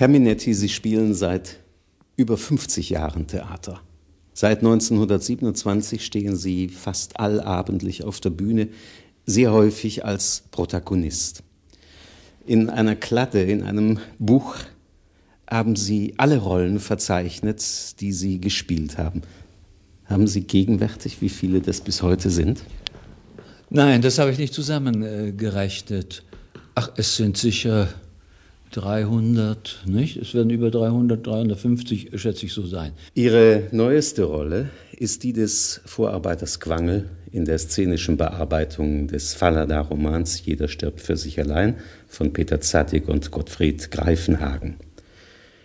Herr Minetti, Sie spielen seit über 50 Jahren Theater. Seit 1927 stehen Sie fast allabendlich auf der Bühne, sehr häufig als Protagonist. In einer Kladde, in einem Buch haben Sie alle Rollen verzeichnet, die Sie gespielt haben. Haben Sie gegenwärtig, wie viele das bis heute sind? Nein, das habe ich nicht zusammengerechnet. Ach, es sind sicher 300, nicht? Es werden über 300, 350, schätze ich, so sein. Ihre neueste Rolle ist die des Vorarbeiters Quangel in der szenischen Bearbeitung des Fallada-Romans Jeder stirbt für sich allein von Peter Zadig und Gottfried Greifenhagen.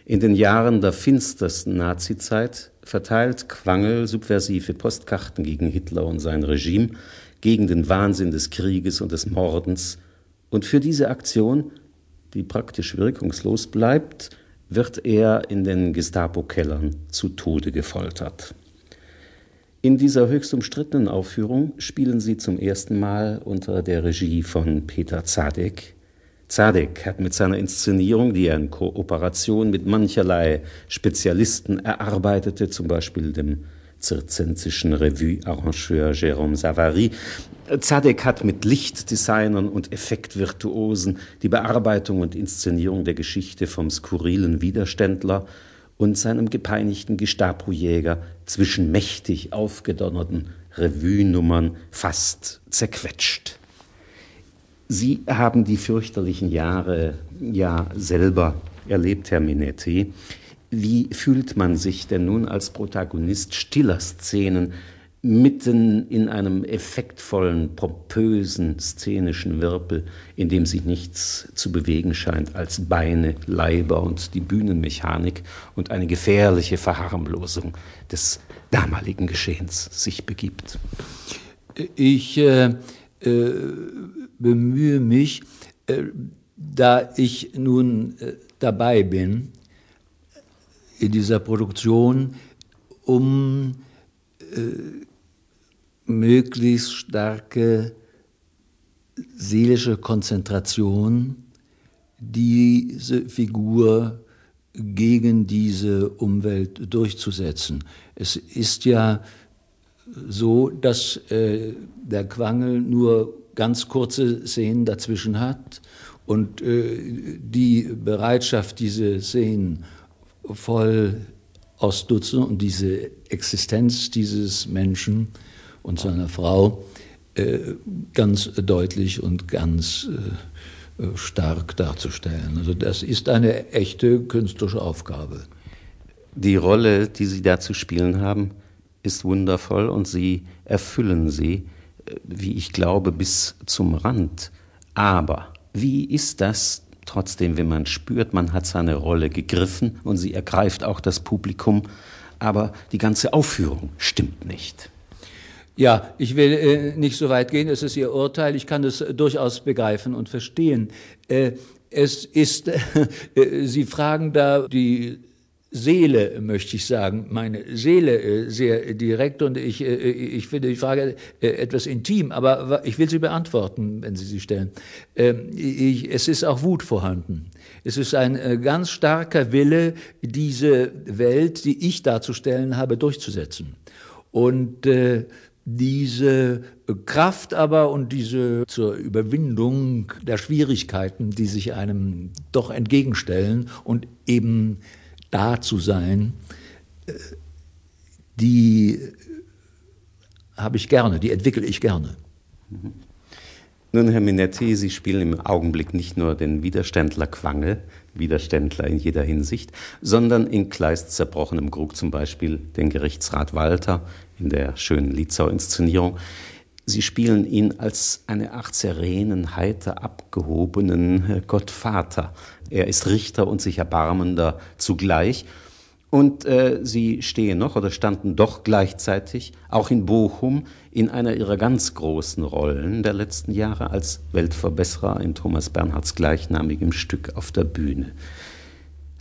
In den Jahren der finstersten Nazizeit verteilt Quangel subversive Postkarten gegen Hitler und sein Regime, gegen den Wahnsinn des Krieges und des Mordens, und für diese Aktion die praktisch wirkungslos bleibt, wird er in den Gestapo-Kellern zu Tode gefoltert. In dieser höchst umstrittenen Aufführung spielen sie zum ersten Mal unter der Regie von Peter Zadek. Zadek hat mit seiner Inszenierung, die er in Kooperation mit mancherlei Spezialisten erarbeitete, zum Beispiel dem zirzensischen Revue-Arrangeur Jérôme Savary. Zadek hat mit Lichtdesignern und Effektvirtuosen die Bearbeitung und Inszenierung der Geschichte vom skurrilen Widerständler und seinem gepeinigten Gestapo-Jäger zwischen mächtig aufgedonnerten Revue-Nummern fast zerquetscht. Sie haben die fürchterlichen Jahre ja selber erlebt, Herr Minetti. Wie fühlt man sich denn nun als Protagonist stiller Szenen mitten in einem effektvollen, pompösen, szenischen Wirbel, in dem sich nichts zu bewegen scheint als Beine, Leiber und die Bühnenmechanik und eine gefährliche Verharmlosung des damaligen Geschehens sich begibt? Ich äh, äh, bemühe mich, äh, da ich nun äh, dabei bin, in dieser Produktion, um äh, möglichst starke seelische Konzentration diese Figur gegen diese Umwelt durchzusetzen. Es ist ja so, dass äh, der Quangel nur ganz kurze Szenen dazwischen hat und äh, die Bereitschaft, diese Szenen voll ausnutzen und diese Existenz dieses Menschen und seiner Frau äh, ganz deutlich und ganz äh, stark darzustellen. Also das ist eine echte künstlerische Aufgabe. Die Rolle, die Sie da zu spielen haben, ist wundervoll und Sie erfüllen sie, äh, wie ich glaube, bis zum Rand. Aber wie ist das trotzdem, wenn man spürt, man hat seine Rolle gegriffen und sie ergreift auch das Publikum, aber die ganze Aufführung stimmt nicht. Ja, ich will äh, nicht so weit gehen, es ist Ihr Urteil, ich kann es durchaus begreifen und verstehen. Äh, es ist, äh, Sie fragen da die Seele, möchte ich sagen, meine Seele äh, sehr direkt und ich, äh, ich finde die Frage äh, etwas intim, aber ich will sie beantworten, wenn Sie sie stellen. Ähm, es ist auch Wut vorhanden. Es ist ein ganz starker Wille, diese Welt, die ich darzustellen habe, durchzusetzen. Und diese Kraft aber und diese zur Überwindung der Schwierigkeiten, die sich einem doch entgegenstellen und eben da zu sein, äh, die habe ich gerne, die entwickle ich gerne. Nun, Herr Minetti, Sie spielen im Augenblick nicht nur den Widerständler Quangel, Widerständler in jeder Hinsicht, sondern in Kleist zerbrochenem Krug zum Beispiel den Gerichtsrat Walter in der schönen Lietzau-Inszenierung. Sie spielen ihn als eine Art serenen, heiter abgehobenen Gottvater. Er ist Richter und sich erbarmender zugleich. Und äh, sie stehen noch oder standen doch gleichzeitig auch in Bochum in einer ihrer ganz großen Rollen der letzten Jahre als Weltverbesserer in Thomas Bernhards gleichnamigem Stück auf der Bühne.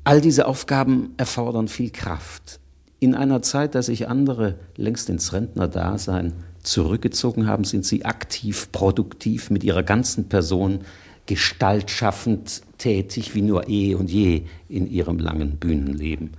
All diese Aufgaben erfordern viel Kraft. In einer Zeit, da sich andere längst ins Rentnerdasein zurückgezogen haben, sind sie aktiv, produktiv mit ihrer ganzen Person gestaltschaffend tätig wie nur eh und je in ihrem langen Bühnenleben.